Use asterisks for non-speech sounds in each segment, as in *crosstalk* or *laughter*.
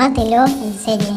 Tómatelo en serie.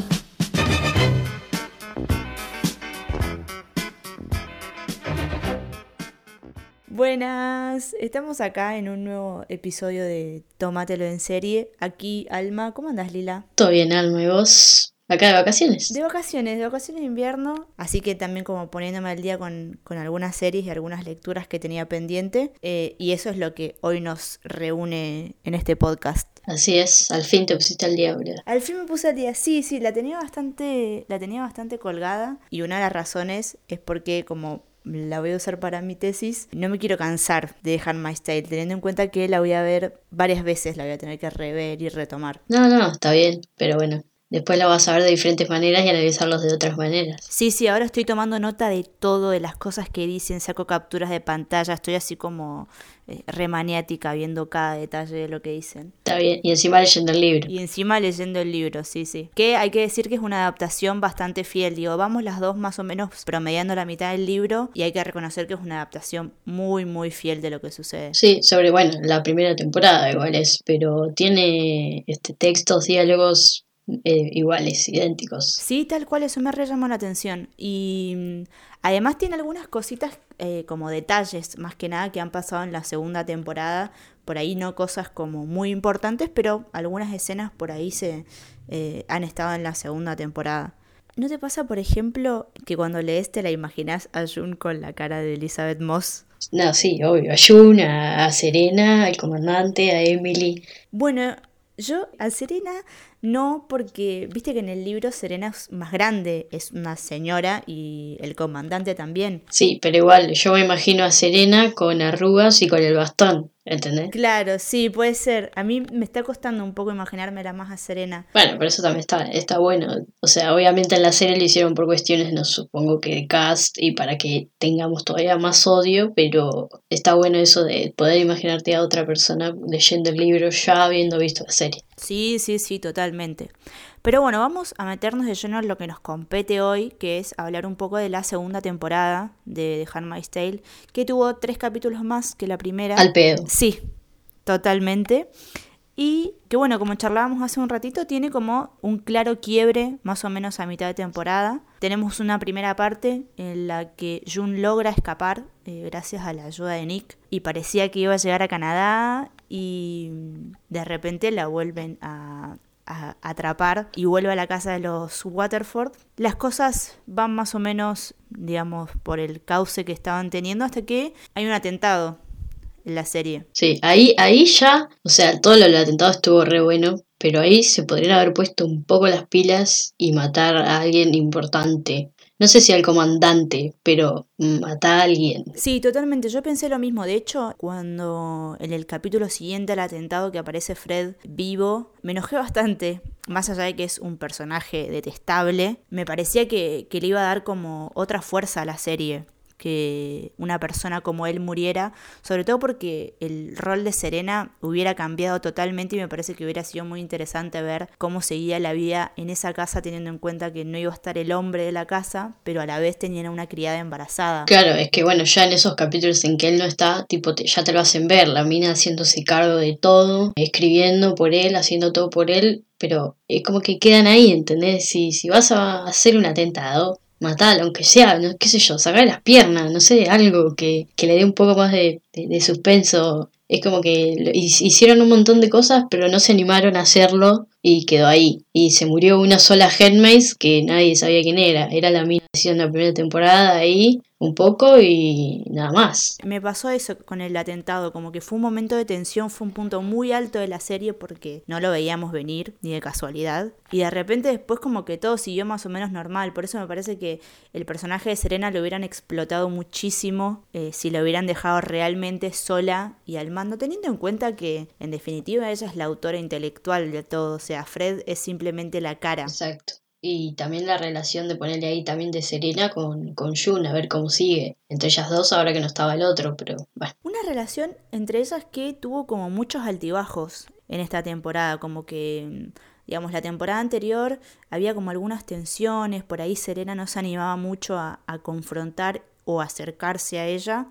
Buenas, estamos acá en un nuevo episodio de Tómatelo en serie. Aquí, Alma, ¿cómo andas, Lila? Todo bien, Alma, ¿y vos? Acá de vacaciones. De vacaciones, de vacaciones de invierno, así que también como poniéndome al día con, con algunas series y algunas lecturas que tenía pendiente, eh, y eso es lo que hoy nos reúne en este podcast. Así es, al fin te pusiste al día, ¿verdad? Al fin me puse al día, sí, sí, la tenía bastante, la tenía bastante colgada, y una de las razones es porque como la voy a usar para mi tesis, no me quiero cansar de dejar My Style, teniendo en cuenta que la voy a ver varias veces, la voy a tener que rever y retomar. No, no, está bien, pero bueno, después la vas a ver de diferentes maneras y analizarlos de otras maneras. Sí, sí, ahora estoy tomando nota de todo, de las cosas que dicen, saco capturas de pantalla, estoy así como eh, remaniática viendo cada detalle de lo que dicen. Está bien, y encima leyendo el libro. Y encima leyendo el libro, sí, sí. Que hay que decir que es una adaptación bastante fiel, digo, vamos las dos más o menos promediando la mitad del libro y hay que reconocer que es una adaptación muy, muy fiel de lo que sucede. Sí, sobre, bueno, la primera temporada igual es, pero tiene este textos, diálogos eh, iguales, idénticos. Sí, tal cual, eso me re llamó la atención. Y mm, además tiene algunas cositas eh, como detalles, más que nada, que han pasado en la segunda temporada. Por ahí no cosas como muy importantes, pero algunas escenas por ahí se eh, han estado en la segunda temporada. ¿No te pasa, por ejemplo, que cuando lees te la imaginas a June con la cara de Elizabeth Moss? No, sí, obvio. A Jun, a, a Serena, al comandante, a Emily. Bueno, yo a Serena no, porque viste que en el libro Serena es más grande, es una señora y el comandante también. Sí, pero igual, yo me imagino a Serena con arrugas y con el bastón, ¿entendés? Claro, sí, puede ser. A mí me está costando un poco imaginármela más a Serena. Bueno, pero eso también está, está bueno. O sea, obviamente en la serie lo hicieron por cuestiones, no supongo que de cast y para que tengamos todavía más odio, pero está bueno eso de poder imaginarte a otra persona leyendo el libro ya habiendo visto la serie. Sí, sí, sí, totalmente. Pero bueno, vamos a meternos de lleno en lo que nos compete hoy, que es hablar un poco de la segunda temporada de The Handmaid's Tale, que tuvo tres capítulos más que la primera. Al pedo. Sí, totalmente. Y que bueno, como charlábamos hace un ratito, tiene como un claro quiebre más o menos a mitad de temporada. Tenemos una primera parte en la que June logra escapar eh, gracias a la ayuda de Nick y parecía que iba a llegar a Canadá y de repente la vuelven a, a atrapar y vuelve a la casa de los Waterford. Las cosas van más o menos, digamos, por el cauce que estaban teniendo hasta que hay un atentado en la serie. Sí, ahí, ahí ya, o sea, todo lo del atentado estuvo re bueno, pero ahí se podrían haber puesto un poco las pilas y matar a alguien importante. No sé si al comandante, pero matar a alguien. Sí, totalmente. Yo pensé lo mismo. De hecho, cuando en el capítulo siguiente al atentado que aparece Fred vivo, me enojé bastante. Más allá de que es un personaje detestable, me parecía que, que le iba a dar como otra fuerza a la serie que una persona como él muriera, sobre todo porque el rol de Serena hubiera cambiado totalmente y me parece que hubiera sido muy interesante ver cómo seguía la vida en esa casa teniendo en cuenta que no iba a estar el hombre de la casa, pero a la vez tenían una criada embarazada. Claro, es que bueno, ya en esos capítulos en que él no está, tipo, ya te lo hacen ver, la mina haciéndose cargo de todo, escribiendo por él, haciendo todo por él, pero es como que quedan ahí, ¿entendés? Si, si vas a hacer un atentado, matalo, aunque sea, no, qué sé yo, sacar las piernas, no sé, algo que, que le dé un poco más de, de, de suspenso. Es como que hicieron un montón de cosas, pero no se animaron a hacerlo y quedó ahí. Y se murió una sola Headmaze que nadie sabía quién era. Era la mina haciendo la primera temporada ahí, un poco y nada más. Me pasó eso con el atentado, como que fue un momento de tensión, fue un punto muy alto de la serie porque no lo veíamos venir ni de casualidad. Y de repente después como que todo siguió más o menos normal. Por eso me parece que el personaje de Serena lo hubieran explotado muchísimo eh, si lo hubieran dejado realmente sola y al mando, teniendo en cuenta que en definitiva ella es la autora intelectual de todo. O sea, Fred es simplemente la cara. Exacto. Y también la relación de ponerle ahí también de Serena con, con Jun, a ver cómo sigue. Entre ellas dos, ahora que no estaba el otro, pero bueno. Una relación entre ellas que tuvo como muchos altibajos en esta temporada, como que, digamos, la temporada anterior había como algunas tensiones, por ahí Serena no se animaba mucho a, a confrontar o acercarse a ella.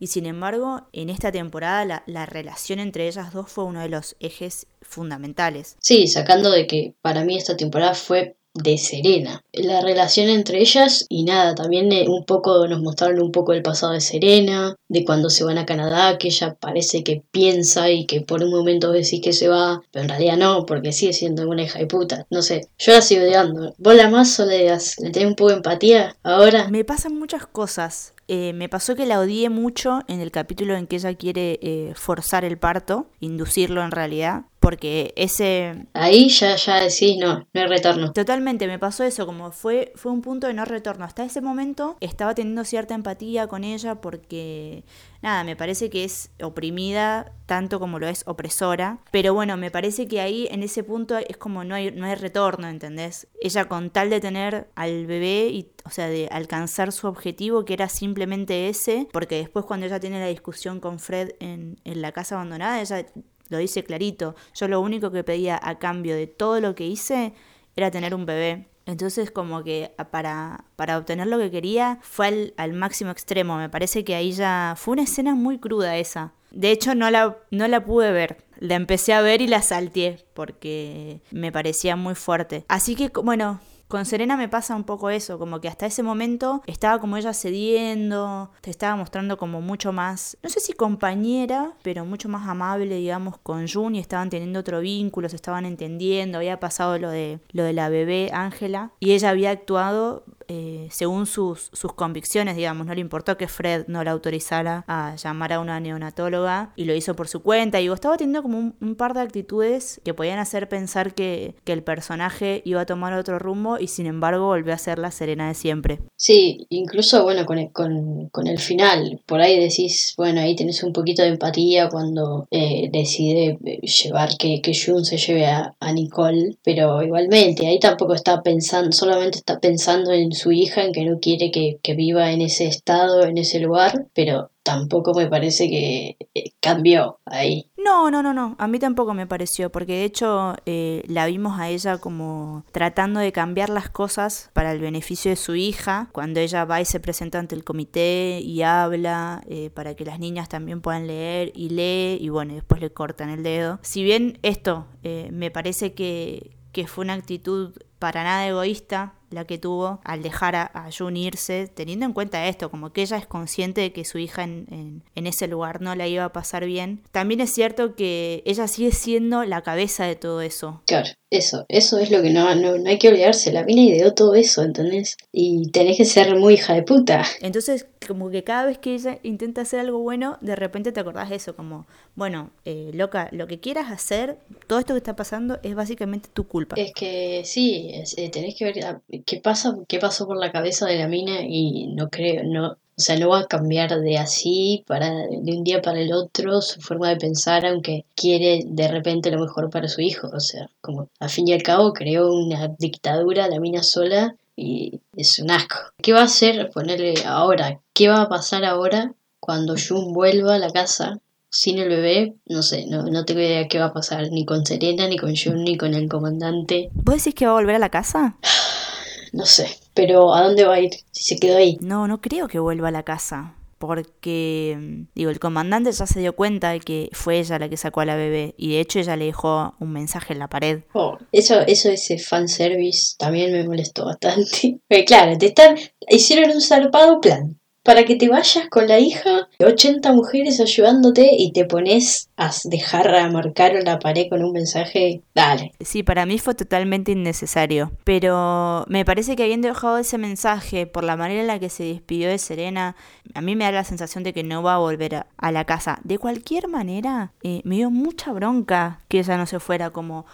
Y sin embargo, en esta temporada la, la, relación entre ellas dos fue uno de los ejes fundamentales. Sí, sacando de que para mí esta temporada fue de Serena. La relación entre ellas y nada, también eh, un poco nos mostraron un poco el pasado de Serena, de cuando se van a Canadá, que ella parece que piensa y que por un momento decís que se va, pero en realidad no, porque sigue siendo una hija de puta. No sé, yo la sigo odiando. ¿Vos la más o le, le tenés un poco de empatía ahora? Me pasan muchas cosas. Eh, me pasó que la odié mucho en el capítulo en que ella quiere eh, forzar el parto, inducirlo en realidad, porque ese... Ahí ya, ya decís, no, no hay retorno. Totalmente, me pasó eso, como fue, fue un punto de no retorno. Hasta ese momento estaba teniendo cierta empatía con ella porque nada, me parece que es oprimida tanto como lo es opresora, pero bueno, me parece que ahí en ese punto es como no hay, no hay retorno, ¿entendés? Ella con tal de tener al bebé y, o sea, de alcanzar su objetivo, que era simplemente ese, porque después cuando ella tiene la discusión con Fred en, en la casa abandonada, ella lo dice clarito, yo lo único que pedía a cambio de todo lo que hice era tener un bebé. Entonces como que para, para obtener lo que quería fue al, al, máximo extremo. Me parece que ahí ya fue una escena muy cruda esa. De hecho no la, no la pude ver. La empecé a ver y la salteé porque me parecía muy fuerte. Así que bueno, con Serena me pasa un poco eso, como que hasta ese momento estaba como ella cediendo, te estaba mostrando como mucho más, no sé si compañera, pero mucho más amable, digamos, con Jun y estaban teniendo otro vínculo, se estaban entendiendo, había pasado lo de, lo de la bebé Ángela y ella había actuado eh, según sus, sus convicciones, digamos, no le importó que Fred no la autorizara a llamar a una neonatóloga y lo hizo por su cuenta. Y estaba teniendo como un, par de actitudes que podían hacer pensar que, el personaje iba a tomar otro rumbo y sin embargo volvió a ser la serena de siempre. Sí, incluso bueno, con el, con, con el final, por ahí decís, bueno, ahí tenés un poquito de empatía cuando eh, decide eh, llevar que, que Jun se lleve a, a Nicole, pero igualmente ahí tampoco está pensando, solamente está pensando en su hija, en que no quiere que, que viva en ese estado, en ese lugar, pero tampoco me parece que eh, cambió ahí. No, no, no, no, a mí tampoco me pareció, porque de hecho eh, la vimos a ella como tratando de cambiar las cosas para el beneficio de su hija, cuando ella va y se presenta ante el comité y habla eh, para que las niñas también puedan leer y lee y bueno, después le cortan el dedo. Si bien esto me parece que, que fue una actitud para nada egoísta la que tuvo al dejar a, a Jun irse, teniendo en cuenta esto, como que ella es consciente de que su hija en, en, en, ese lugar no la iba a pasar bien. También es cierto que ella sigue siendo la cabeza de todo eso. Claro, eso, eso es lo que no, no, no hay que olvidarse. La mina ideó todo eso, ¿entendés? Y tenés que ser muy hija de puta. Entonces, como que cada vez que ella intenta hacer algo bueno, de repente te acordás de eso, como, bueno, eh, loca, lo que quieras hacer, todo esto que está pasando es básicamente tu culpa. Es que sí, es, eh, tenés que ver qué pasa, qué pasó por la cabeza de la mina y no creo, no, o sea, no va a cambiar de así para de un día para el otro su forma de pensar, aunque quiere de repente lo mejor para su hijo. O sea, como al fin y al cabo creó una dictadura la mina sola y es un asco. ¿Qué va a hacer ponerle ahora? ¿Qué va a pasar ahora cuando Jun vuelva a la casa sin el bebé, no sé, no, no tengo idea qué va a pasar, ni con Serena, ni con Jun, ni con el comandante. ¿Vos decís que va a volver a la casa? *gasps* *gasps* No sé, pero ¿a dónde va a ir si se quedó ahí? No, no creo que vuelva a la casa. Porque, digo, el comandante ya se dio cuenta de que fue ella la que sacó a la bebé. Y de hecho ella le dejó un mensaje en la pared. Oh, eso, eso ese fanservice también me molestó bastante. *laughs* Claro, te están, hicieron un zarpado plan para que te vayas con la hija, 80 mujeres ayudándote y te pones a dejar a marcar la pared con un mensaje, dale. Sí, para mí fue totalmente innecesario, pero me parece que habiendo dejado ese mensaje por la manera en la que se despidió de Serena, a mí me da la sensación de que no va a volver a, a la casa. De cualquier manera, eh, me dio mucha bronca que ella no se fuera como,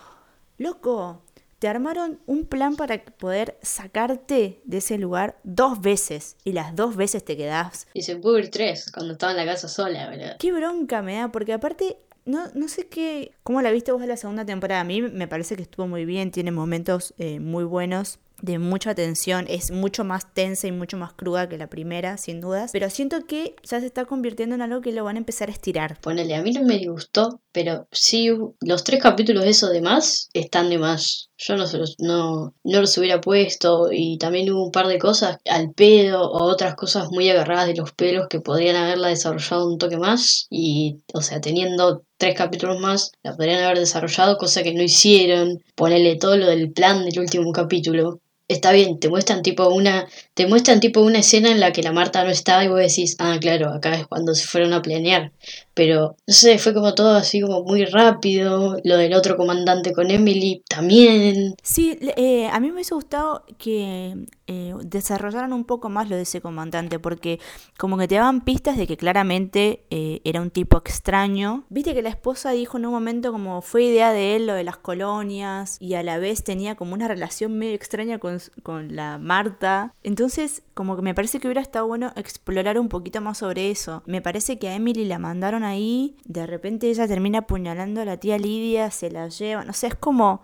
loco, te armaron un plan para poder sacarte de ese lugar dos veces y las dos veces te quedás. Y se pudo ir tres cuando estaba en la casa sola, ¿verdad? Qué bronca me da, porque aparte no, no sé qué, cómo la viste vos en la segunda temporada. A mí me parece que estuvo muy bien, tiene momentos eh, muy buenos de mucha tensión, es mucho más tensa y mucho más cruda que la primera, sin dudas, pero siento que ya se está convirtiendo en algo que lo van a empezar a estirar. Ponele, a mí no me gustó, pero sí, los tres capítulos de eso de más están de más. Yo no, no, no los hubiera puesto y también hubo un par de cosas al pedo o otras cosas muy agarradas de los pelos que podrían haberla desarrollado un toque más y, o sea, teniendo tres capítulos más, la podrían haber desarrollado, cosa que no hicieron, ponerle todo lo del plan del último capítulo está bien, te muestran tipo una, te muestran tipo una escena en la que la Marta no estaba y vos decís, ah, claro, acá es cuando se fueron a planear. Pero, no sé, fue como todo así como muy rápido. Lo del otro comandante con Emily también. Sí, eh, a mí me hubiese gustado que eh, desarrollaran un poco más lo de ese comandante, porque como que te daban pistas de que claramente eh, era un tipo extraño. Viste que la esposa dijo en un momento como fue idea de él lo de las colonias y a la vez tenía como una relación medio extraña con, con la Marta. Entonces, como que me parece que hubiera estado bueno explorar un poquito más sobre eso. Me parece que a Emily la mandaron ahí, de repente ella termina apuñalando a la tía Lidia, se la lleva, no sé, es como...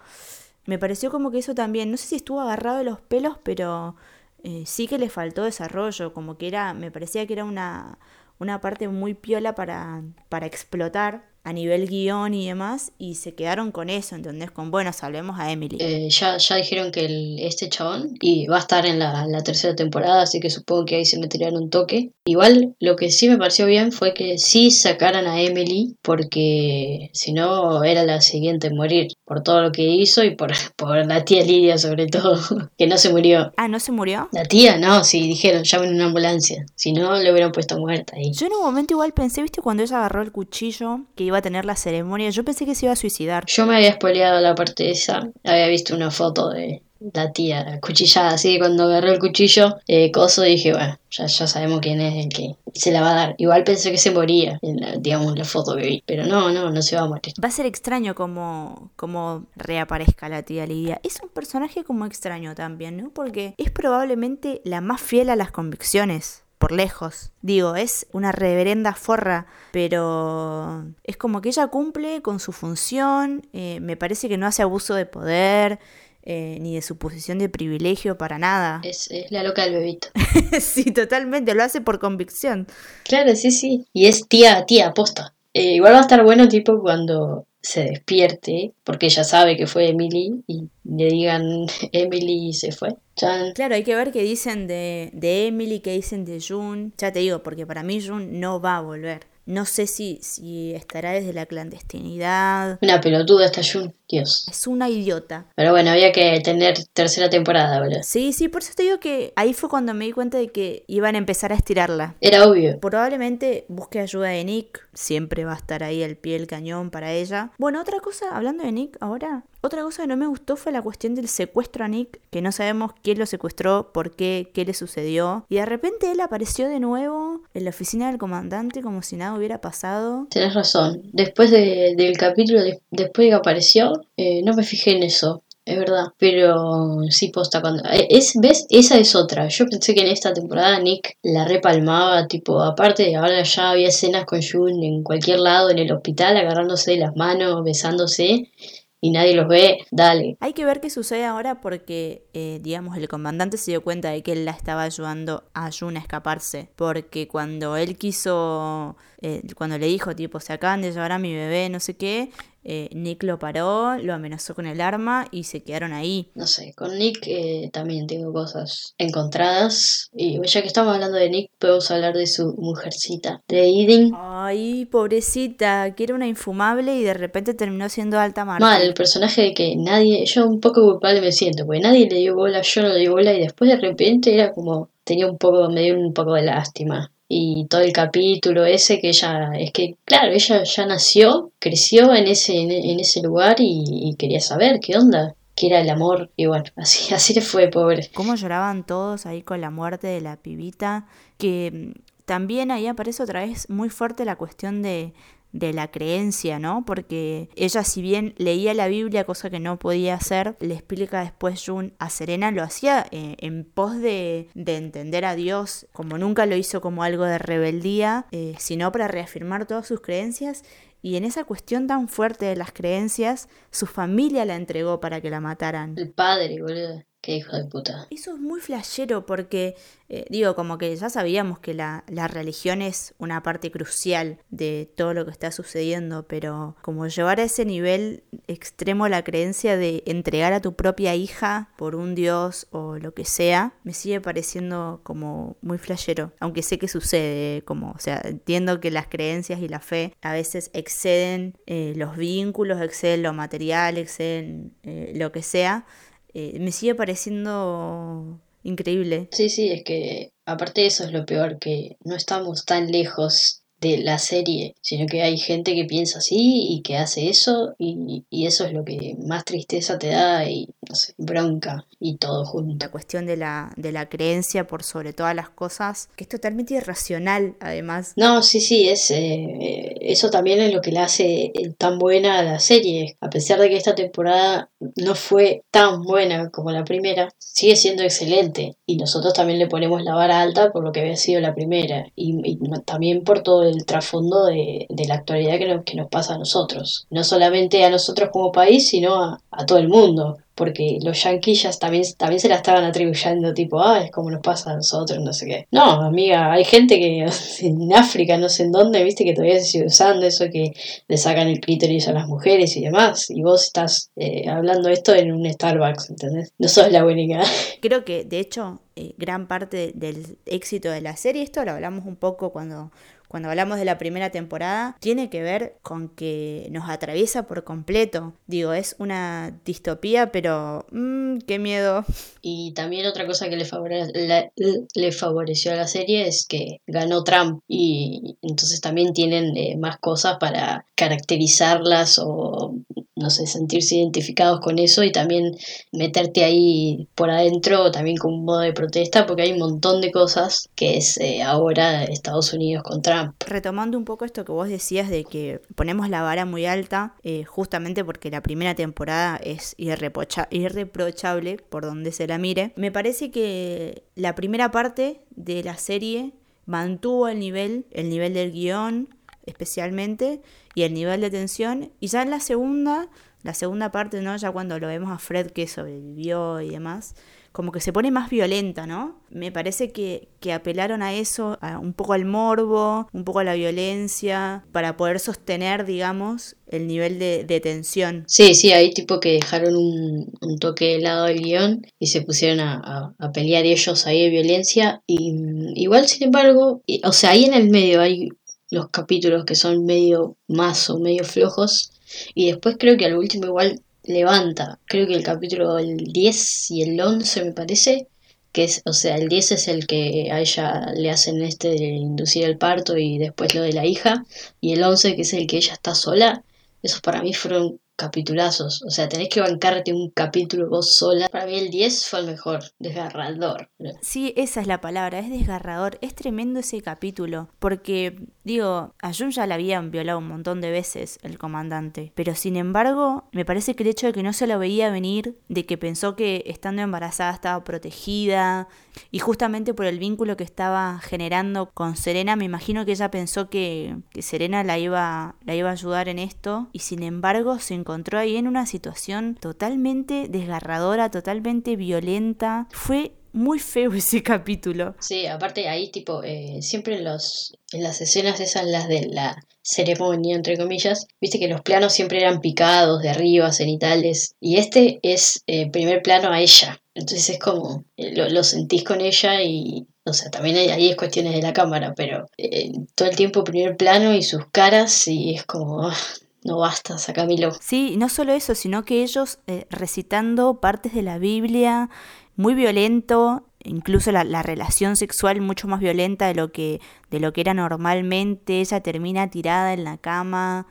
Me pareció como que eso también, no sé si estuvo agarrado de los pelos, pero eh, sí que le faltó desarrollo, como que era, me parecía que era una, una parte muy piola para, para explotar a nivel guion y demás, y se quedaron con eso, ¿entendés? Con, bueno, salvemos a Emily. Eh, ya, ya dijeron que el, este chabón y va a estar en la, la, tercera temporada, así que supongo que ahí se meterían un toque. Igual, lo que sí me pareció bien fue que sí sacaran a Emily, porque si no era la siguiente en morir, por todo lo que hizo y por, *laughs* por la tía Lidia sobre todo, *laughs* que no se murió. Ah, ¿no se murió? La tía, no, sí, dijeron, llamen una ambulancia, si no, le hubieran puesto muerta ahí. Yo en un momento igual pensé, viste, cuando ella agarró el cuchillo, que iba a tener la ceremonia. Yo pensé que se iba a suicidar. Yo me había spoileado la parte esa. Había visto una foto de la tía cuchillada. Así que cuando agarró el cuchillo, eh, coso, dije, bueno, ya, ya sabemos quién es el que se la va a dar. Igual pensé que se moría en la, digamos, la foto que vi. Pero no, no, no se va a morir. Va a ser extraño como, como reaparezca la tía Lidia. Es un personaje como extraño también, ¿no? Porque es probablemente la más fiel a las convicciones por lejos. Digo, es una reverenda forra, pero es como que ella cumple con su función, eh, me parece que no hace abuso de poder. Eh, ni de su posición de privilegio para nada. *laughs* Es, es la loca del bebito. *laughs* sí, totalmente, lo hace por convicción. Claro, sí, sí. Y es tía, tía, aposta. Eh, igual va a estar bueno, tipo, cuando se despierte, porque ella sabe que fue Emily, y le digan *laughs* Emily se fue. Claro, hay que ver qué dicen de, de Emily, qué dicen de June. Ya te digo, porque para mí June no va a volver. No sé si, si estará desde la clandestinidad. Una pelotuda esta Jun, Dios. Es una idiota. Pero bueno, había que tener tercera temporada, ¿verdad? Sí, sí, por eso te digo que ahí fue cuando me di cuenta de que iban a empezar a estirarla. Era obvio. Probablemente busque ayuda de Nick. Siempre va a estar ahí el pie del cañón para ella. Bueno, otra cosa, hablando de Nick ahora, otra cosa que no me gustó fue la cuestión del secuestro a Nick, que no sabemos quién lo secuestró, por qué, qué le sucedió. Y de repente él apareció de nuevo en la oficina del comandante como si nada hubiera pasado. Tienes razón. Después del capítulo, después de que apareció, eh, no me fijé en eso. Es verdad, pero sí posta cuando... Eh, es, ¿Ves? Esa es otra. Yo pensé que en esta temporada Nick la repalmaba, tipo, aparte ahora ya había escenas con June en cualquier lado, en el hospital, agarrándose de las manos, besándose y nadie los ve, dale. Hay que ver qué sucede ahora porque, eh, digamos, el comandante se dio cuenta de que él la estaba ayudando a Jun a escaparse. Porque cuando él quiso, eh, cuando le dijo, tipo, se acaban de llevar a mi bebé, no sé qué, eh, Nick lo paró, lo amenazó con el arma y se quedaron ahí. No sé, con Nick eh, también tengo cosas encontradas. Y ya que estamos hablando de Nick, podemos hablar de su mujercita, de Eden. Ay, pobrecita, que era una infumable y de repente terminó siendo alta mar. Mal, el personaje de que nadie, yo un poco culpable me siento, porque nadie le dio bola, yo no le di bola y después de repente era como, tenía un poco, me dio un poco de lástima y todo el capítulo ese que ella, es que claro, ella ya nació, creció en ese, en, ese lugar y, quería saber qué onda, qué era el amor y bueno, *laughs* así, así le fue, pobre. Cómo lloraban todos ahí con la muerte de la pibita, que también ahí aparece otra vez muy fuerte la cuestión de, de la creencia, ¿no? Porque ella si bien leía la Biblia, cosa que no podía hacer, le explica después Jun a Serena, lo hacía eh, en pos de, de, entender a Dios, como nunca lo hizo como algo de rebeldía, eh, sino para reafirmar todas sus creencias. Y en esa cuestión tan fuerte de las creencias, su familia la entregó para que la mataran. El padre, boludo. Qué hijo de puta. Eso es muy flashero porque, eh, digo, como que ya sabíamos que la, la, religión es una parte crucial de todo lo que está sucediendo, pero como llevar a ese nivel extremo la creencia de entregar a tu propia hija por un dios o lo que sea, me sigue pareciendo como muy flashero. Aunque sé que sucede, como, o sea, entiendo que las creencias y la fe a veces exceden eh, los vínculos, exceden lo material, exceden eh, lo que sea eh, me sigue pareciendo increíble. Sí, sí, es que aparte eso es lo peor, que no estamos tan lejos de la serie, sino que hay gente que piensa así y que hace eso y, y, eso es lo que más tristeza te da y no sé, bronca y todo junto. La cuestión de la, de la creencia por sobre todas las cosas, que es totalmente irracional además. No, sí, sí, es, eh, eso también es lo que le hace tan buena a la serie, a pesar de que esta temporada no fue tan buena como la primera, sigue siendo excelente y nosotros también le ponemos la vara alta por lo que había sido la primera y, y también por todo el trasfondo de, la actualidad que nos, que nos pasa a nosotros, no solamente a nosotros como país, sino a, todo el mundo porque los yanquillas también, también se la estaban atribuyendo, tipo, ah, es como nos pasa a nosotros, no sé qué. No, amiga, hay gente que *laughs* en África, no sé en dónde, viste, que todavía se sigue usando eso, que le sacan el clítoris a las mujeres y demás, y vos estás eh, hablando esto en un Starbucks, ¿entendés? No sos la única. *laughs* Creo que, de hecho, eh, gran parte del éxito de la serie, esto lo hablamos un poco cuando cuando hablamos de la primera temporada, tiene que ver con que nos atraviesa por completo. Digo, es una distopía, pero mmm, qué miedo. *laughs* Y también otra cosa que le, favore le, favoreció a la serie es que ganó Trump y entonces también tienen más cosas para caracterizarlas o no sé, sentirse identificados con eso y también meterte ahí por adentro también con un modo de protesta porque hay un montón de cosas que es eh, ahora Estados Unidos con Trump. Retomando un poco esto que vos decías de que ponemos la vara muy alta eh, justamente porque la primera temporada es irreprochable por donde se la mire, me parece que la primera parte de la serie mantuvo el nivel, el nivel del guion especialmente y el nivel de tensión. Y ya en la segunda, la segunda parte, ¿no? Ya cuando lo vemos a Fred que sobrevivió y demás, como que se pone más violenta, ¿no? Me parece que, que apelaron a eso, a un poco al morbo, un poco a la violencia, para poder sostener, digamos, el nivel de, tensión. Sí, sí, ahí tipo que dejaron un, toque de lado del guion y se pusieron a, a, a, pelear ellos ahí de violencia. Y igual, sin embargo, o sea, ahí en el medio hay los capítulos que son medio más o medio flojos. Y después creo que al último igual levanta. Creo que el capítulo el 10 y el 11 me parece. Que es, o sea, el 10 es el que a ella le hacen este de inducir el parto y después lo de la hija. Y el 11 que es el que ella está sola. Esos para mí fueron capitulazos. O sea, tenés que bancarte un capítulo vos sola. Para mí el 10 fue el mejor, desgarrador. Sí, esa es la palabra, es desgarrador. Es tremendo ese capítulo. Porque, digo, a Jun ya la habían violado un montón de veces el comandante. Pero sin embargo, me parece que el hecho de que no se lo veía venir, de que pensó que estando embarazada estaba protegida, y justamente por el vínculo que estaba generando con Serena, me imagino que ella pensó que, que Serena la iba, la iba a ayudar en esto. Y sin embargo, se encontró ahí en una situación totalmente desgarradora, totalmente violenta. Fue muy feo *laughs* ese capítulo. Sí, aparte ahí tipo, eh, siempre en, los, en las escenas esas, las de la ceremonia, entre comillas, viste que los planos siempre eran picados, de arriba, cenitales, y este es eh, primer plano a ella. Entonces es como, eh, lo, lo, sentís con ella y, o sea, también ahí es cuestiones de la cámara, pero eh, todo el tiempo primer plano y sus caras y es como, ah, no basta, sacamelo. Sí, no solo eso, sino que ellos eh, recitando partes de la Biblia, muy violento, incluso la, la, relación sexual mucho más violenta de lo que, de lo que era normalmente, ella termina tirada en la cama.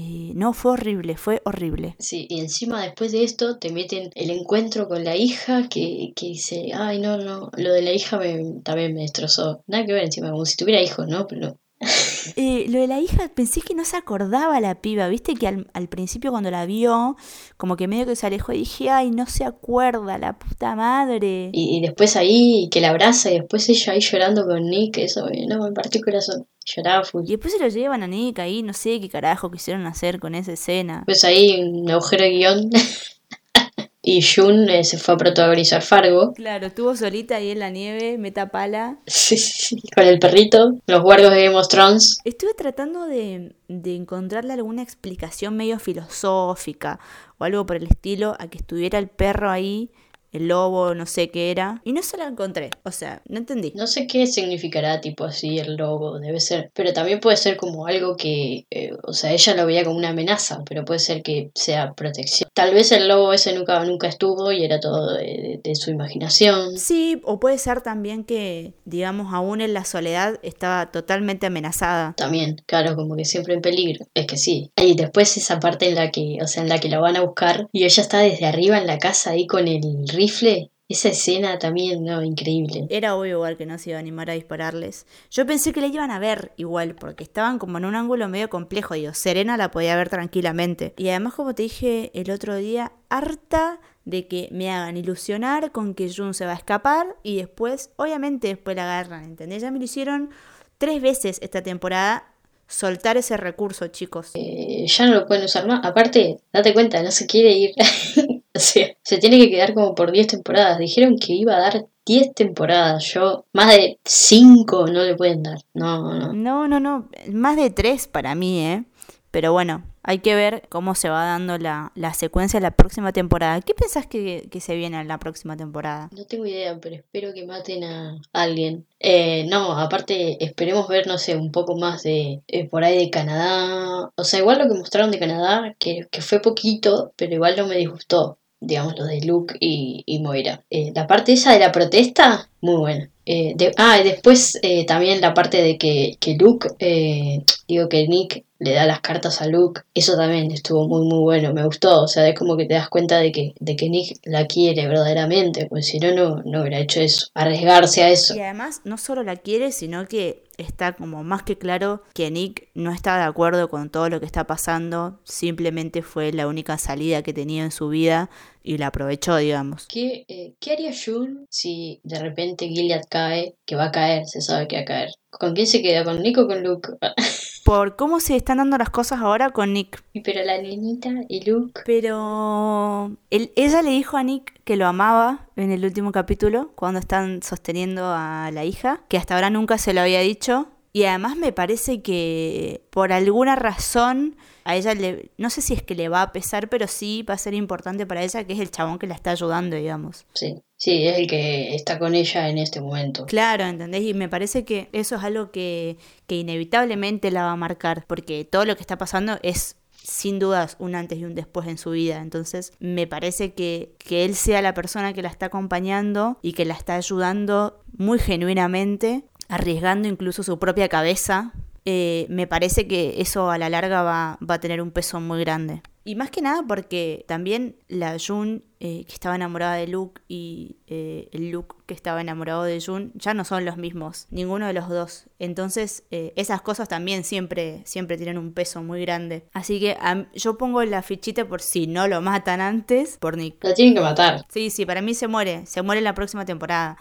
Eh, no, fue horrible, fue horrible. Sí, y encima después de esto te meten el encuentro con la hija que, que dice, ay, no, no, lo de la hija me, también me destrozó. Nada que ver encima, como si tuviera hijos, ¿no? Pero *laughs* eh, lo de la hija, pensé que no se acordaba la piba, viste que al, al, principio cuando la vio, como que medio que se alejó y dije, ay, no se acuerda, la puta madre. Y, y después ahí que la abraza y después ella ahí llorando con Nick, eso no, me partió el corazón. Lloraba full. Y después se lo llevan a Nick ahí, no sé qué carajo quisieron hacer con esa escena. Pues ahí un agujero de guion. *laughs* y Jun eh, se fue a protagonizar Fargo. Claro, estuvo solita ahí en la nieve, meta pala. Sí, sí, sí, con el perrito, los guardias de Game of Thrones. Estuve tratando de, de encontrarle alguna explicación medio filosófica o algo por el estilo a que estuviera el perro ahí el lobo, no sé qué era, y no se la encontré, o sea, no entendí. No sé qué significará tipo así el lobo, debe ser, pero también puede ser como algo que, eh, o sea, ella lo veía como una amenaza, pero puede ser que sea protección. Tal vez el lobo ese nunca, nunca estuvo y era todo de, de su imaginación. Sí, o puede ser también que, digamos, aún en la soledad estaba totalmente amenazada. También, claro, como que siempre en peligro. Es que sí. Y después esa parte en la que, o sea, en la que la van a buscar y ella está desde arriba en la casa ahí con el rifle. Esa escena también, no, increíble. Era obvio igual que no se iba a animar a dispararles. Yo pensé que la iban a ver igual, porque estaban como en un ángulo medio complejo, digo, Serena la podía ver tranquilamente. Y además, como te dije el otro día, harta de que me hagan ilusionar con que Jun se va a escapar y después, obviamente después la agarran, ¿entendés? Ya me lo hicieron tres veces esta temporada soltar ese recurso, chicos. Eh, ya no lo pueden usar más. Aparte, date cuenta, no se quiere ir. *laughs* *laughs* o sea, se tiene que quedar como por 10 temporadas. Dijeron que iba a dar 10 temporadas. Yo, más de 5 no le pueden dar. No, no. No, no, no. Más de 3 para mí, ¿eh? Pero bueno, hay que ver cómo se va dando la, la secuencia de la próxima temporada. ¿Qué pensás que, que, se viene en la próxima temporada? No tengo idea, pero espero que maten a alguien. Eh, no, aparte esperemos ver, no sé, un poco más de eh, por ahí de Canadá. O sea, igual lo que mostraron de Canadá, que, que fue poquito, pero igual no me disgustó. Digamos, lo de Luke y, y Moira. Eh, la parte esa de la protesta, muy buena. Eh, de, ah, y después eh, también la parte de que, que Luke, eh, digo que Nick le da las cartas a Luke, eso también estuvo muy muy bueno, me gustó, o sea, es como que te das cuenta de que, de que Nick la quiere verdaderamente, pues si no, no, no hubiera hecho eso, arriesgarse a eso. Y además no solo la quiere, sino que está como más que claro que Nick no está de acuerdo con todo lo que está pasando, simplemente fue la única salida que tenía en su vida y la aprovechó, digamos. ¿Qué, eh, ¿qué haría June si de repente Gilead cae? Que va a caer, se sabe que va a caer. ¿Con quién se queda? ¿Con Nick o con Luke? *laughs* Por cómo se están dando las cosas ahora con Nick. Pero la niñita y Luke. Pero él, ella le dijo a Nick que lo amaba en el último capítulo, cuando están sosteniendo a la hija, que hasta ahora nunca se lo había dicho. Y además me parece que por alguna razón a ella le, no sé si es que le va a pesar, pero sí va a ser importante para ella que es el chabón que la está ayudando, digamos. Sí, sí, es el que está con ella en este momento. Claro, ¿entendés? Y me parece que eso es algo que, que inevitablemente la va a marcar, porque todo lo que está pasando es sin dudas un antes y un después en su vida. Entonces me parece que, que él sea la persona que la está acompañando y que la está ayudando muy genuinamente, arriesgando incluso su propia cabeza eh, me parece que eso a la larga va, va, a tener un peso muy grande. Y más que nada porque también la Jun eh, que estaba enamorada de Luke y eh, el Luke que estaba enamorado de Jun ya no son los mismos, ninguno de los dos. Entonces eh, esas cosas también siempre, siempre tienen un peso muy grande. Así que yo pongo la fichita por si no lo matan antes, por Nick. Lo tienen que matar. Sí, sí, para mí se muere, se muere en la próxima temporada.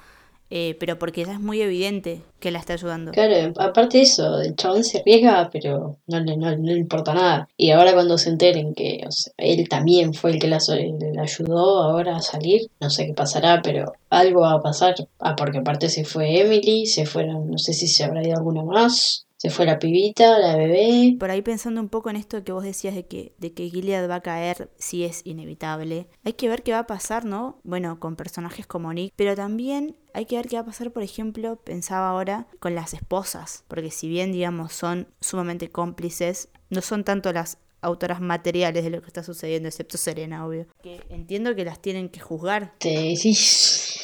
Eh, pero porque ya es muy evidente que la está ayudando. Claro, aparte de eso, el chabón se arriesga, pero no, no, no, le importa nada. Y ahora cuando se enteren que él también fue el que la, la, ayudó ahora a salir, no sé qué pasará, pero algo va a pasar. Ah, porque aparte se fue Emily, se fueron, no sé si se habrá ido alguna más. Se fue la pibita, la bebé. Por ahí pensando un poco en esto que vos decías de que, de que Gilead va a caer si es inevitable. Hay que ver qué va a pasar, ¿no? Bueno, con personajes como Nick, pero también hay que ver qué va a pasar, por ejemplo, pensaba ahora, con las esposas. Porque si bien, digamos, son sumamente cómplices, no son tanto las autoras materiales de lo que está sucediendo, excepto Serena, obvio. Que entiendo que las tienen que juzgar. Sí,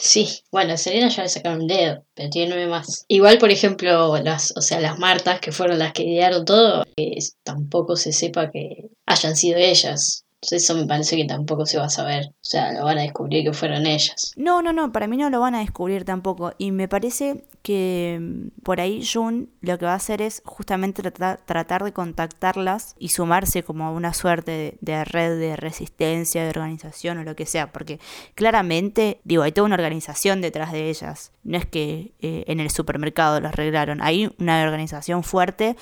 sí. Bueno, Serena ya le sacaron un dedo, pero tiene nueve más. Igual, por ejemplo, las, o sea, las Martas, que fueron las que idearon todo, que tampoco se sepa que hayan sido ellas. Eso me parece que tampoco se va a saber. O sea, lo van a descubrir que fueron ellas. No, no, no, para mí no lo van a descubrir tampoco. Y me parece que mm, por ahí Jun lo que va a hacer es justamente tratar, tratar de contactarlas y sumarse como a una suerte de, red de resistencia, de organización o lo que sea. Porque claramente, digo, hay toda una organización detrás de ellas. No es que eh, en el supermercado lo arreglaron. Hay una organización fuerte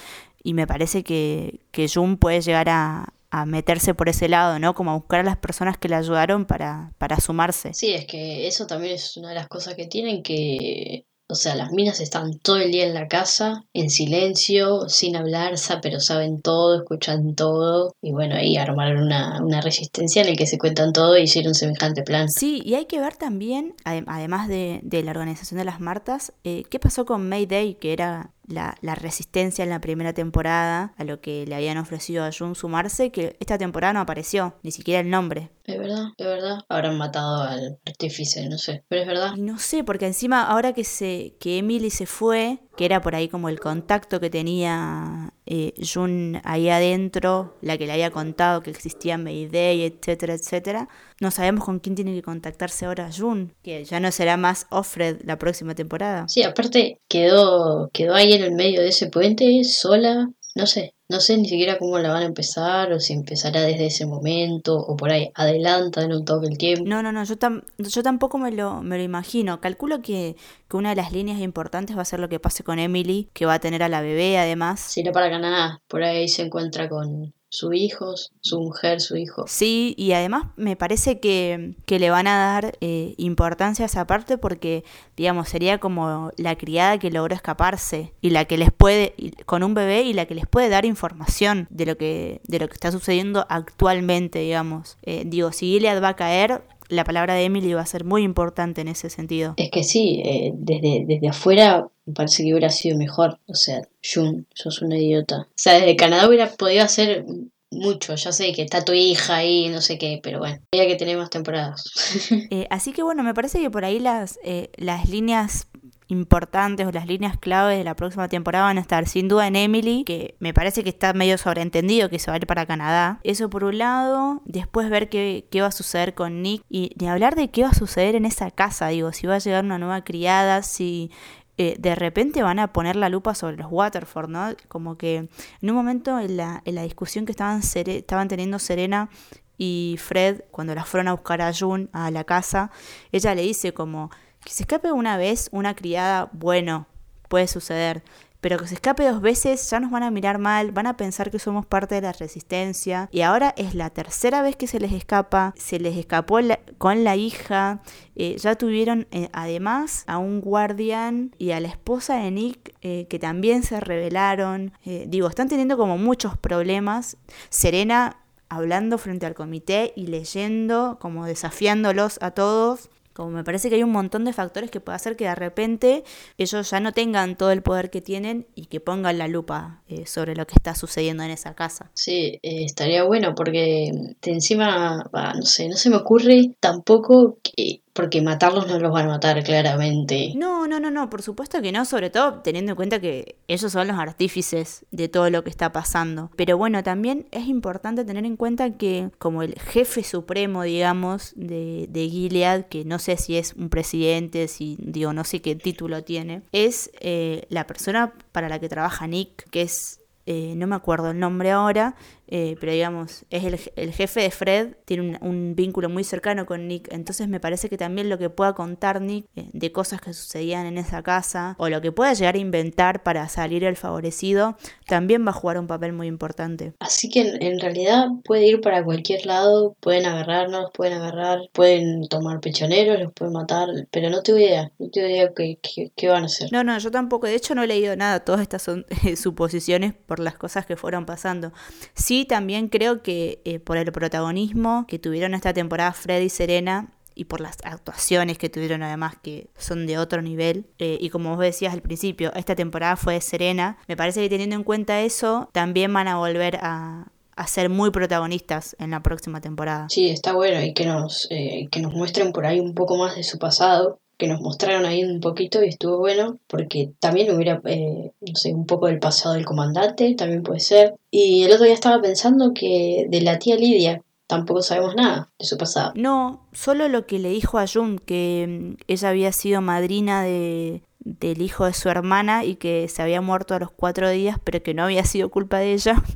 y me parece que, que Jun puede llegar a, a meterse por ese lado, ¿no? Como a buscar a las personas que le ayudaron para, para sumarse. Sí, es que eso también es una de las cosas que tienen que o sea, las minas están todo el día en la casa, en silencio, sin hablar, pero saben todo, escuchan todo. Y bueno, ahí armaron una, una resistencia en la que se cuentan todo y hicieron semejante plan. Sí, y hay que ver también, además de, de la organización de las Martas, eh, qué pasó con Mayday, que era la, la, resistencia en la primera temporada a lo que le habían ofrecido a Jun sumarse, que esta temporada no apareció, ni siquiera el nombre. Es verdad, es verdad. Habrán matado al artífice, no sé, pero es verdad. Y no sé, porque encima ahora que se que Emily se fue, que era por ahí como el contacto que tenía eh, Jun ahí adentro, la que le había contado que existía Mayday, etcétera, etcétera. No sabemos con quién tiene que contactarse ahora Jun, que ya no será más Offred la próxima temporada. Sí, aparte quedó, quedó ahí en el medio de ese puente, sola, no sé, no sé ni siquiera cómo la van a empezar o si empezará desde ese momento o por ahí adelantan un toque el tiempo. No, no, no, yo, yo tampoco me lo, me lo imagino. Calculo que, que, una de las líneas importantes va a ser lo que pase con Emily, que va a tener a la bebé además. Sí, no para Canadá, por ahí se encuentra con, su hijo, su mujer, su hijo. Sí, y además me parece que, que le van a dar eh, importancia a esa parte porque, digamos, sería como la criada que logró escaparse y la que les puede, con un bebé y la que les puede dar información de lo que, de lo que está sucediendo actualmente, digamos. Eh, digo, si Gilead va a caer, la palabra de Emily va a ser muy importante en ese sentido. Es que sí, eh, desde, desde afuera me parece que hubiera sido mejor. O sea, Jun, sos una idiota. O sea, desde Canadá hubiera podido hacer mucho. Ya sé que está tu hija ahí, no sé qué, pero bueno, había que tener más temporadas. *laughs* Eh, así que bueno, me parece que por ahí las, eh, las líneas importantes o las líneas clave de la próxima temporada van a estar sin duda en Emily, que me parece que está medio sobreentendido que se va a ir para Canadá. Eso por un lado, después ver qué, qué va a suceder con Nick y de hablar de qué va a suceder en esa casa, digo, si va a llegar una nueva criada, si eh, de repente van a poner la lupa sobre los Waterford, ¿no? Como que en un momento en la, en la discusión que estaban, estaban teniendo Serena y Fred, cuando las fueron a buscar a June a la casa, ella le dice como que se escape una vez una criada, bueno, puede suceder, pero que se escape dos veces ya nos van a mirar mal, van a pensar que somos parte de la resistencia. Y ahora es la tercera vez que se les escapa, se les escapó con la hija, eh, ya tuvieron eh, además a un guardián y a la esposa de Nick eh, que también se rebelaron, digo, están teniendo como muchos problemas, Serena hablando frente al comité y leyendo, como desafiándolos a todos me parece que hay un montón de factores que puede hacer que de repente ellos ya no tengan todo el poder que tienen y que pongan la lupa eh, sobre lo que está sucediendo en esa casa. Sí, eh, estaría bueno porque de encima, no sé, no se me ocurre tampoco que porque matarlos no los van a matar claramente. No, no, no, no, por supuesto que no, sobre todo teniendo en cuenta que ellos son los artífices de todo lo que está pasando. Pero bueno, también es importante tener en cuenta que como el jefe supremo, digamos, de, de Gilead, que no sé si es un presidente, si digo, no sé qué título tiene, es eh, la persona para la que trabaja Nick, que es eh, no me acuerdo el nombre ahora, eh, pero digamos, es el, jefe de Fred, tiene un, vínculo muy cercano con Nick, entonces me parece que también lo que pueda contar Nick eh, de cosas que sucedían en esa casa, o lo que pueda llegar a inventar para salir el favorecido, también va a jugar un papel muy importante. Así que en, realidad puede ir para cualquier lado, pueden agarrarnos, pueden agarrar, pueden tomar pechoneros, los pueden matar, pero no tengo idea, no tengo idea qué, qué, van a hacer. No, no, yo tampoco, de hecho no he leído nada, todas estas son *laughs* suposiciones por las cosas que fueron pasando. Sí también creo que eh, por el protagonismo que tuvieron esta temporada Fred y Serena, y por las actuaciones que tuvieron además que son de otro nivel. Eh, y como vos decías al principio, esta temporada fue de Serena. Me parece que teniendo en cuenta eso, también van a volver a, ser muy protagonistas en la próxima temporada. Sí, está bueno y que nos, eh, que nos muestren por ahí un poco más de su pasado que nos mostraron ahí un poquito y estuvo bueno porque también hubiera, eh, no sé, un poco del pasado del comandante, también puede ser. Y el otro día estaba pensando que de la tía Lidia tampoco sabemos nada de su pasado. No, solo lo que le dijo a Jun, que mm, ella había sido madrina de, del hijo de su hermana y que se había muerto a los cuatro días, pero que no había sido culpa de ella. *laughs*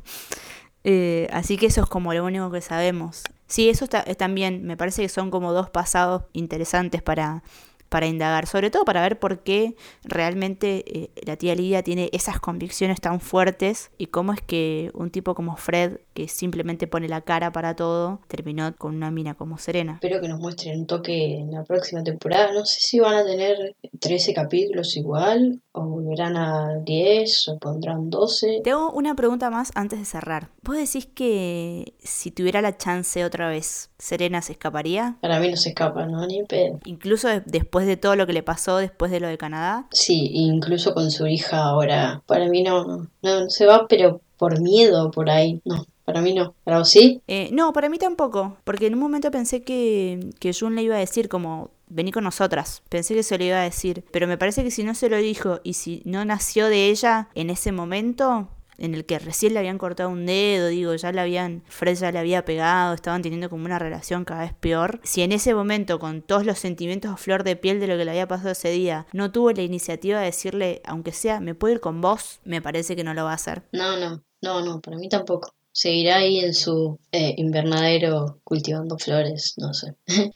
Eh, así que eso es como lo único que sabemos. Sí, eso está, también me parece que son como dos pasados interesantes para, para indagar, sobre todo para ver por qué realmente eh, la tía Lidia tiene esas convicciones tan fuertes y cómo es que un tipo como Fred, que simplemente pone la cara para todo, terminó con una mina como Serena. Espero que nos muestren un toque en la próxima temporada. No sé si van a tener 13 capítulos igual, o volverán a 10, o pondrán 12. Tengo una pregunta más antes de cerrar. ¿Vos decís que si tuviera la chance otra vez, Serena se escaparía? Para mí no se escapa, ¿no? Ni pedo. Incluso después de todo lo que le pasó, después de lo de Canadá. Sí, incluso con su hija ahora. Para mí no, no, no se va, pero por miedo por ahí, no. Para mí no. ¿Para vos sí? Eh, no, para mí tampoco. Porque en un momento pensé que, que Jun le iba a decir como, vení con nosotras. Pensé que se lo iba a decir. Pero me parece que si no se lo dijo y si no nació de ella en ese momento, en el que recién le habían cortado un dedo, digo, ya le habían, Fred ya le había pegado, estaban teniendo como una relación cada vez peor. Si en ese momento, con todos los sentimientos a flor de piel de lo que le había pasado ese día, no tuvo la iniciativa de decirle, aunque sea, me puedo ir con vos, me parece que no lo va a hacer. No, no, no, no, para mí tampoco seguirá ahí en su eh, invernadero cultivando flores, no sé. *laughs*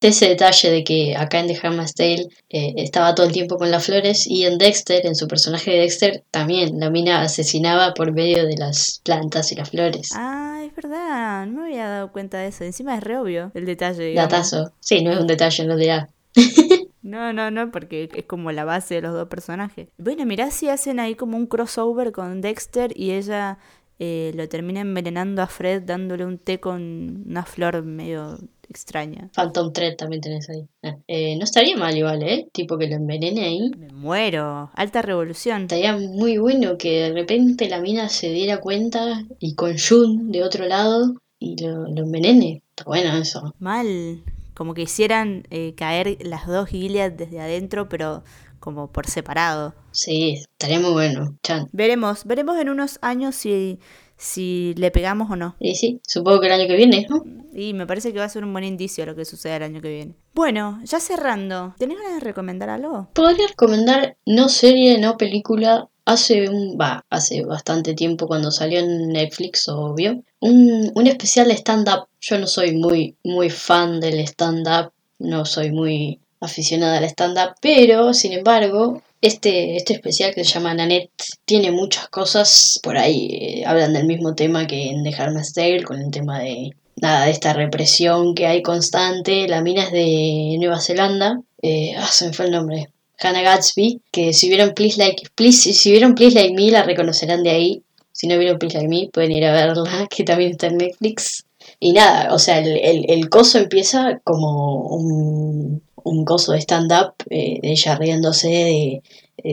Ese detalle de que acá en The Handmaid's Tale eh, estaba todo el tiempo con las flores y en Dexter, en su personaje de Dexter, también la mina asesinaba por medio de las plantas y las flores. Ah, es verdad, no me había dado cuenta de eso. Encima es re obvio el detalle. Datazo. Sí, no es un detalle, no dirá. *laughs* No, no, no, porque es como la base de los dos personajes. Bueno, mirá si hacen ahí como un crossover con Dexter y ella eh, lo termina envenenando a Fred dándole un té con una flor medio extraña. Phantom Thread también tenés ahí. Ah, eh, no estaría mal igual, ¿eh? Tipo que lo envenene ahí. Me muero. Alta revolución. Estaría muy bueno que de repente la mina se diera cuenta y con Jun de otro lado y lo, lo envenene. Está bueno eso. Mal. Como que hicieran eh, caer las dos Gilead desde adentro, pero como por separado. Sí, estaría muy bueno. Chan. Veremos, veremos en unos años si, si le pegamos o no. Y sí, supongo que el año que viene, ¿no? Y me parece que va a ser un buen indicio lo que suceda el año que viene. Bueno, ya cerrando, ¿tenés ganas de recomendar algo? Podría recomendar no serie, no película. Hace un, va, hace bastante tiempo cuando salió en Netflix, obvio, un, un especial de stand-up. Yo no soy muy, muy fan del stand-up, no soy muy aficionada al stand-up, pero sin embargo, este, este especial que se llama Nanette tiene muchas cosas por ahí. eh, hablan del mismo tema que en The Handmaid's Tale, con el tema de nada de esta represión que hay constante. La mina es de Nueva Zelanda. Eh, ah, se me fue el nombre. Hannah Gatsby, que si vieron Please Like, Please, si vieron Please Like Me la reconocerán de ahí. Si no vieron Please Like Me, pueden ir a verla, *laughs* que también está en Netflix. Y nada, o sea, el, el, el coso empieza como un, un coso de stand-up, eh, de ella riéndose, de,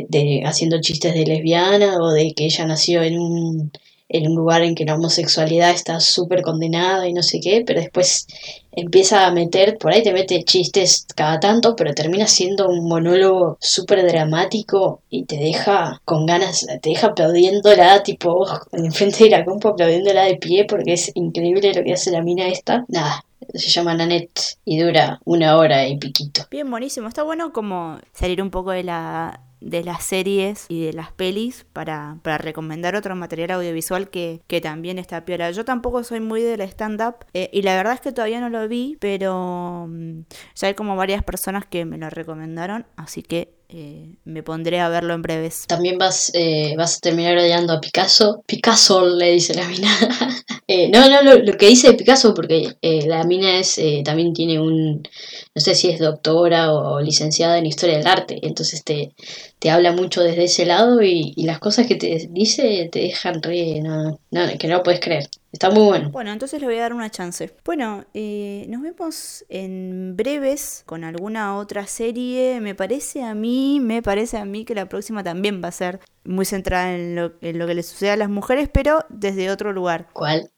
de, haciendo chistes de lesbiana o de que ella nació en un, en un lugar en que la homosexualidad está súper condenada y no sé qué, pero después empieza a meter, por ahí te mete chistes cada tanto, pero termina siendo un monólogo súper dramático y te deja con ganas, te deja aplaudiéndola, tipo, enfrente de la compu aplaudiéndola de pie porque es increíble lo que hace la mina esta. Nada, se llama Nanette y dura una hora y piquito. Bien, buenísimo. Está bueno como salir un poco de la de las series y de las pelis para, para recomendar otro material audiovisual que, que también está piola. Yo tampoco soy muy del stand-up eh, y la verdad es que todavía no lo vi, pero mm, ya hay como varias personas que me lo recomendaron, así que eh, me pondré a verlo en breves. También vas, eh, vas a terminar odiando a Picasso. Picasso le dice la mina. Eh, no, no, lo, lo, que dice Picasso, porque eh, la mina es eh, también tiene un, no sé si es doctora o, licenciada en historia del arte, entonces te, te habla mucho desde ese lado y, y las cosas que te dice te dejan re, no, no, que no lo puedes creer. Está muy bueno. Bueno, entonces le voy a dar una chance. Bueno, eh, nos vemos en breves con alguna otra serie. Me parece a mí, me parece a mí que la próxima también va a ser muy centrada en lo, en lo que le sucede a las mujeres, pero desde otro lugar. ¿Cuál?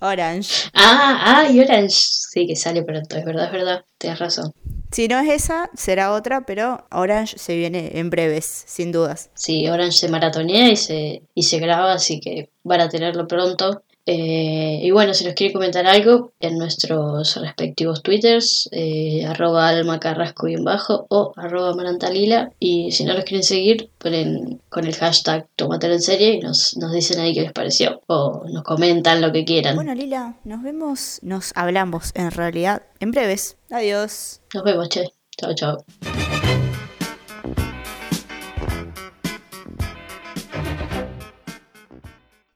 Orange. Ah, ah, y Orange. Sí, que sale pronto, es verdad, es verdad. Tienes razón. Si no es esa, será otra, pero Orange se viene en breves, sin dudas. Sí, Orange se maratonea y se, y se graba, así que van a tenerlo pronto. Eh, y bueno, si nos quiere comentar algo en nuestros respectivos twitters, eh, arroba almacarrasco y en bajo o arroba marantalila. Y si no los quieren seguir, ponen con el hashtag tomatelo en serie y nos, nos dicen ahí qué les pareció. O nos comentan lo que quieran. Bueno, Lila, nos vemos, nos hablamos en realidad en breves. Adiós. Nos vemos, che. Chao, chao.